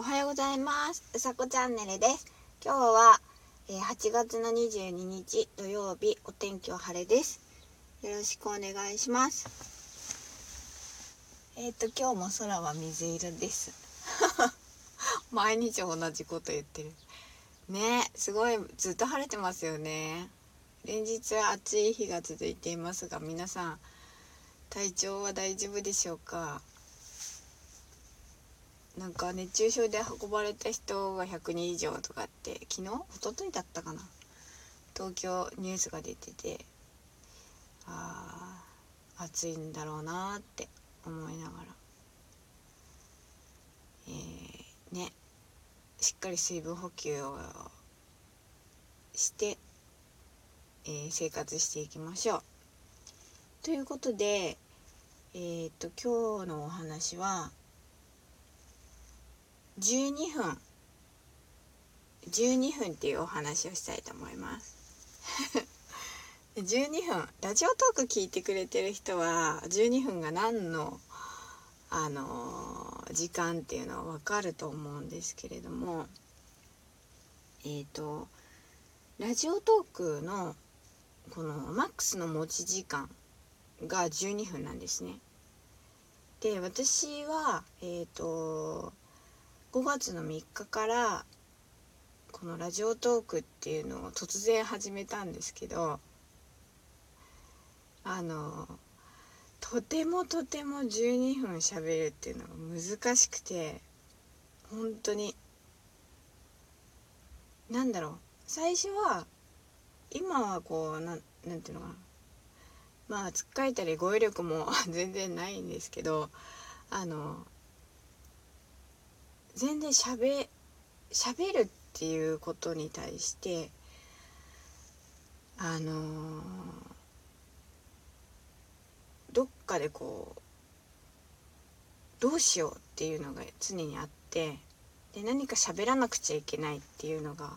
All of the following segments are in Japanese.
おはようございます。うさこチャンネルです。今日は、え、8月の22日土曜日お天気は晴れです。よろしくお願いします。えっ、ー、と今日も空は水色です。毎日同じこと言ってる。ねすごいずっと晴れてますよね。連日暑い日が続いていますが皆さん体調は大丈夫でしょうか？なんか熱中症で運ばれた人が100人以上とかって昨日？一昨日だったかな？東京ニュースが出ててああ暑いんだろうなって思いながら。えー、ね。しっかり水分補給をして、えー、生活していきましょう。ということでえー、っと今日のお話は12分。12分っていうお話をしたいと思います。12分。ラジオトーク聞いてくれてる人は12分が何のあの時間っていうのは分かると思うんですけれどもえっ、ー、とラジオトークのこのマックスの持ち時間が12分なんですね。で私はえっ、ー、と5月の3日からこのラジオトークっていうのを突然始めたんですけどあのとてもとても12分喋るっていうのが難しくて本当に何だろう最初は今はこうなんなんていうのかなまあつっかえたり語彙力も 全然ないんですけどあの全然しゃべしゃべるっていうことに対してあのー、どっかでこうどうしようっていうのが常にあってで何か喋らなくちゃいけないっていうのが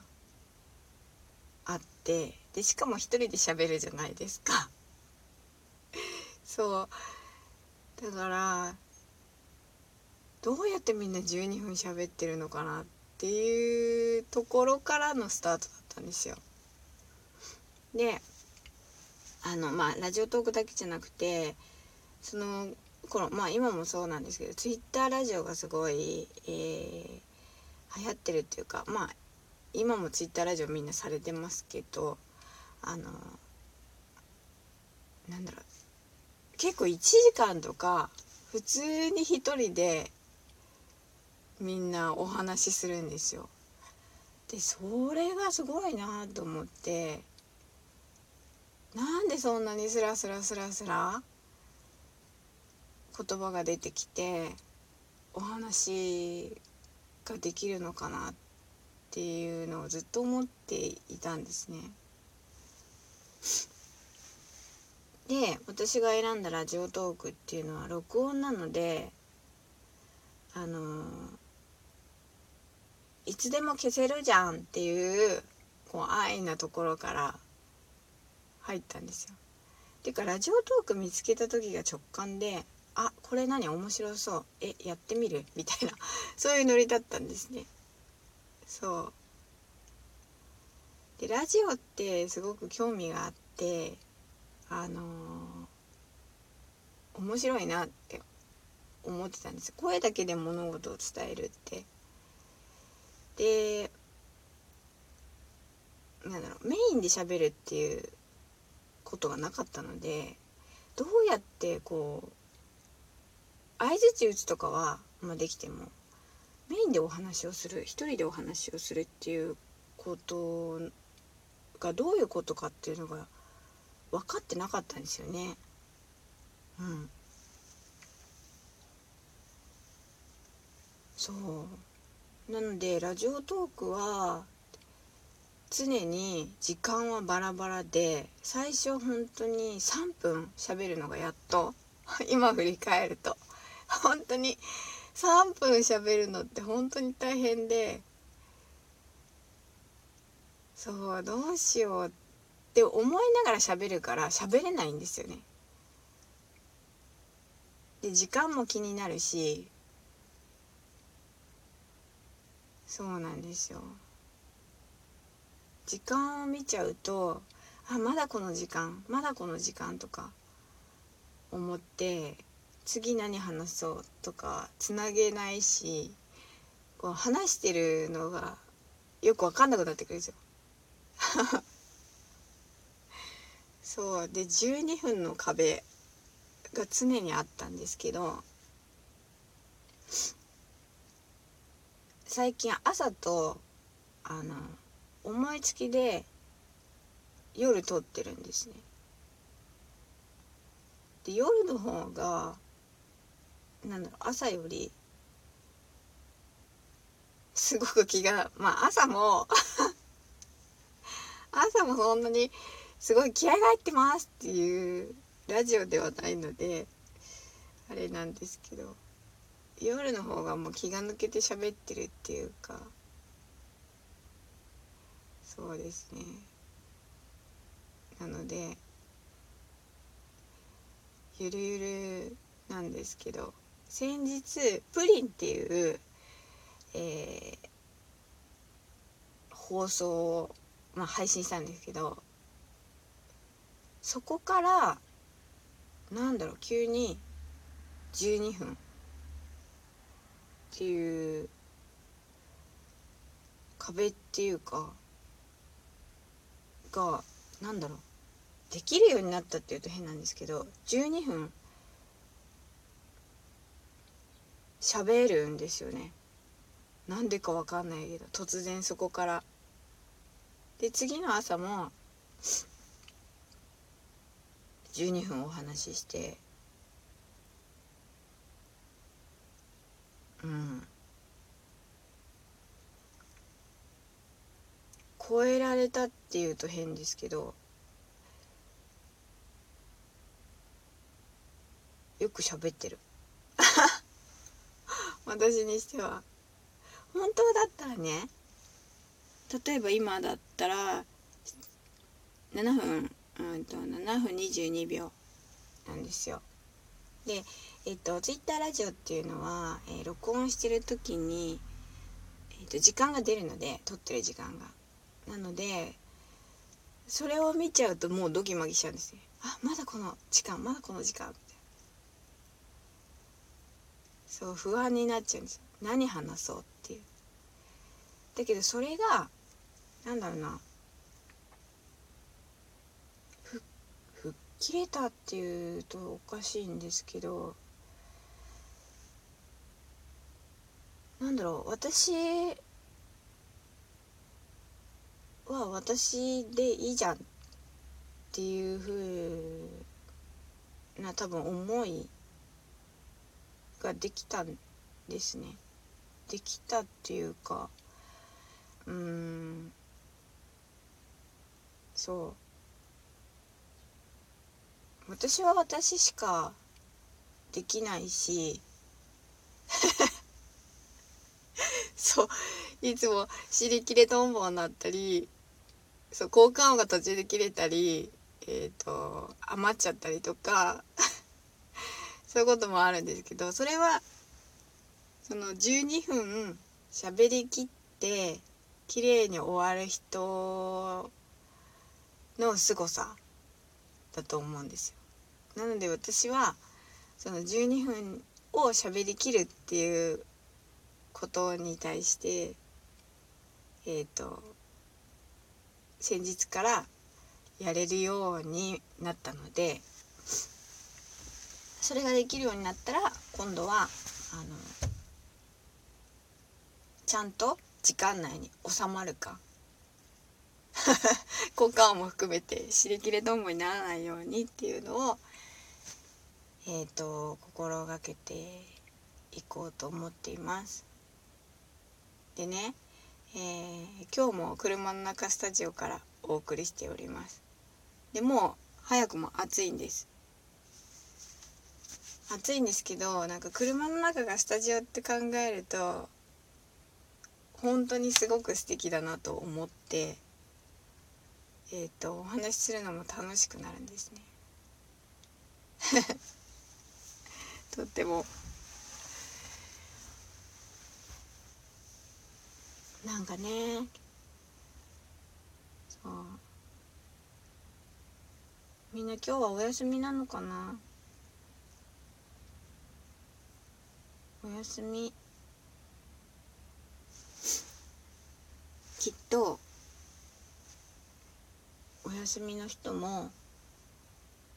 あってでしかも一人で喋るじゃないですか。そう。だからどうやってみんな12分喋ってるのかなっていうところからのスタートだったんですよ。であのまあラジオトークだけじゃなくてその頃まあ今もそうなんですけどツイッターラジオがすごい、えー、流行ってるっていうかまあ今もツイッターラジオみんなされてますけどあのなんだろう結構1時間とか普通に一人でみんなお話しするんですよ。でそれがすごいなと思ってなんでそんなにスラスラスラスラ言葉が出てきてお話ができるのかなっていうのをずっと思っていたんですね。で私が選んだラジオトークっていうのは録音なのであのーいつでも消せるじゃんっていうこう安易なところから入ったんですよ。っていうかラジオトーク見つけた時が直感であこれ何面白そう。えやってみる？みたいな。そういうノリだったんですね。そう。でラジオってすごく興味があってあのー、面白いなって思ってたんです。声だけで物事を伝えるって。でなんだろうメインで喋るっていうことがなかったのでどうやってこう相づち打つとかは、まあ、できてもメインでお話をする一人でお話をするっていうことがどういうことかっていうのが分かってなかったんですよね。うん。そう。なのでラジオトークは常に時間はバラバラで最初本当に3分喋るのがやっと今振り返ると本当に3分喋るのって本当に大変でそうどうしようって思いながら喋るから喋れないんですよね。で時間も気になるしそうなんですよ時間を見ちゃうとあまだこの時間まだこの時間とか思って次何話そうとかつなげないしこう話してるのがよく分かんなくなってくるんですよ。そうで12分の壁が常にあったんですけど最近朝とあの思いつきで夜撮ってるんですね。で夜の方がなんだろう朝よりすごく気がまあ朝も 朝もそんなにすごい気合が入ってますっていうラジオではないのであれなんですけど夜の方がもう気が抜けて喋ってるっていうか。そうですね。なのでゆるゆるなんですけど先日プリンっていう、えー、放送を、まあ、配信したんですけどそこからなんだろう急に12分っていう壁っていうかがなんだろう。できるようになったっていうと変なんですけど12分喋るんですよね。なんでかわかんないけど突然そこから。で次の朝も12分お話ししてうん。超えられたっていうと変ですけどよく喋ってる。私にしては。本当だったらね例えば今だったら7分うんと7分22秒なんですよ。でえっとツイッターラジオっていうのは、えー、録音してる時に、えっと、時間が出るので撮ってる時間が。なのでそれを見ちゃうともうドギマギしちゃうんですねあまだこの時間まだこの時間。みたいなそう不安になっちゃうんです何話そうっていう。だけどそれがなんだろうな。切れたっていうとおかしいんですけどなんだろう私は私でいいじゃんっていうふうな多分思いができたんですね。できたっていうかうんそう私は私しかできないし そういつも尻切れトンボになったりそう交換音が途中で切れたりえっ、ー、と余っちゃったりとか そういうこともあるんですけどそれはその12分喋りきって綺麗に終わる人の凄さだと思うんですよ。なので私はその12分を喋りきるっていうことに対してえっ、ー、と先日からやれるようになったのでそれができるようになったら今度はあのちゃんと時間内に収まるか 交換音も含めて尻切れどんぼにならないようにっていうのをえっ、ー、と心がけていこうと思っています。でねえー、今日も車の中スタジオからお送りしております。でもう早くも暑いんです。暑いんですけどなんか車の中がスタジオって考えると本当にすごく素敵だなと思ってえっ、ー、とお話しするのも楽しくなるんですね。とっても。なんかね。そう。みんな今日はお休みなのかな？お休み。きっと。お休みの人も。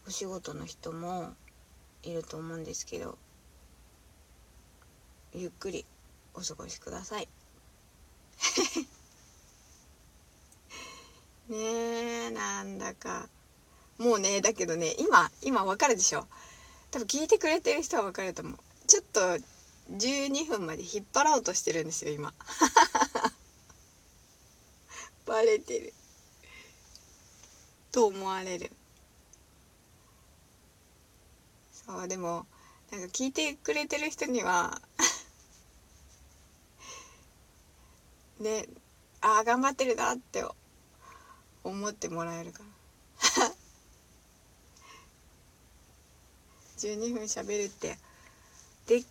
お仕事の人も。いると思うんですけどゆっくりお過ごしください。ねえなんだか。もうねだけどね今今わかるでしょ。多分聞いてくれてる人はわかると思う。ちょっと12分まで引っ張ろうとしてるんですよ今。バレてる。と思われる。そうでもなんか聞いてくれてる人には ねああ頑張ってるなって思ってもらえるから。12分喋るってで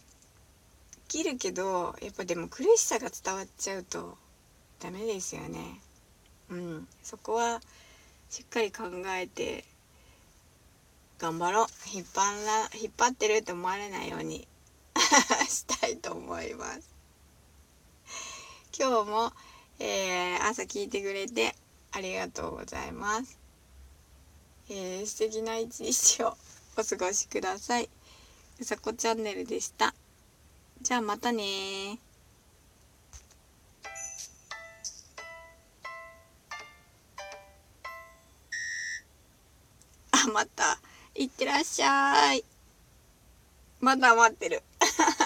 きるけどやっぱでも苦しさが伝わっちゃうとダメですよね。うん。そこはしっかり考えて頑張ろう引っ張ら引っ張ってるって思われないように したいと思います今日も、えー、朝聞いてくれてありがとうございます、えー、素敵な一日をお過ごしください。うさこチャンネルでした。じゃあまたねあ、また。いってらっしゃい。まだ待ってる。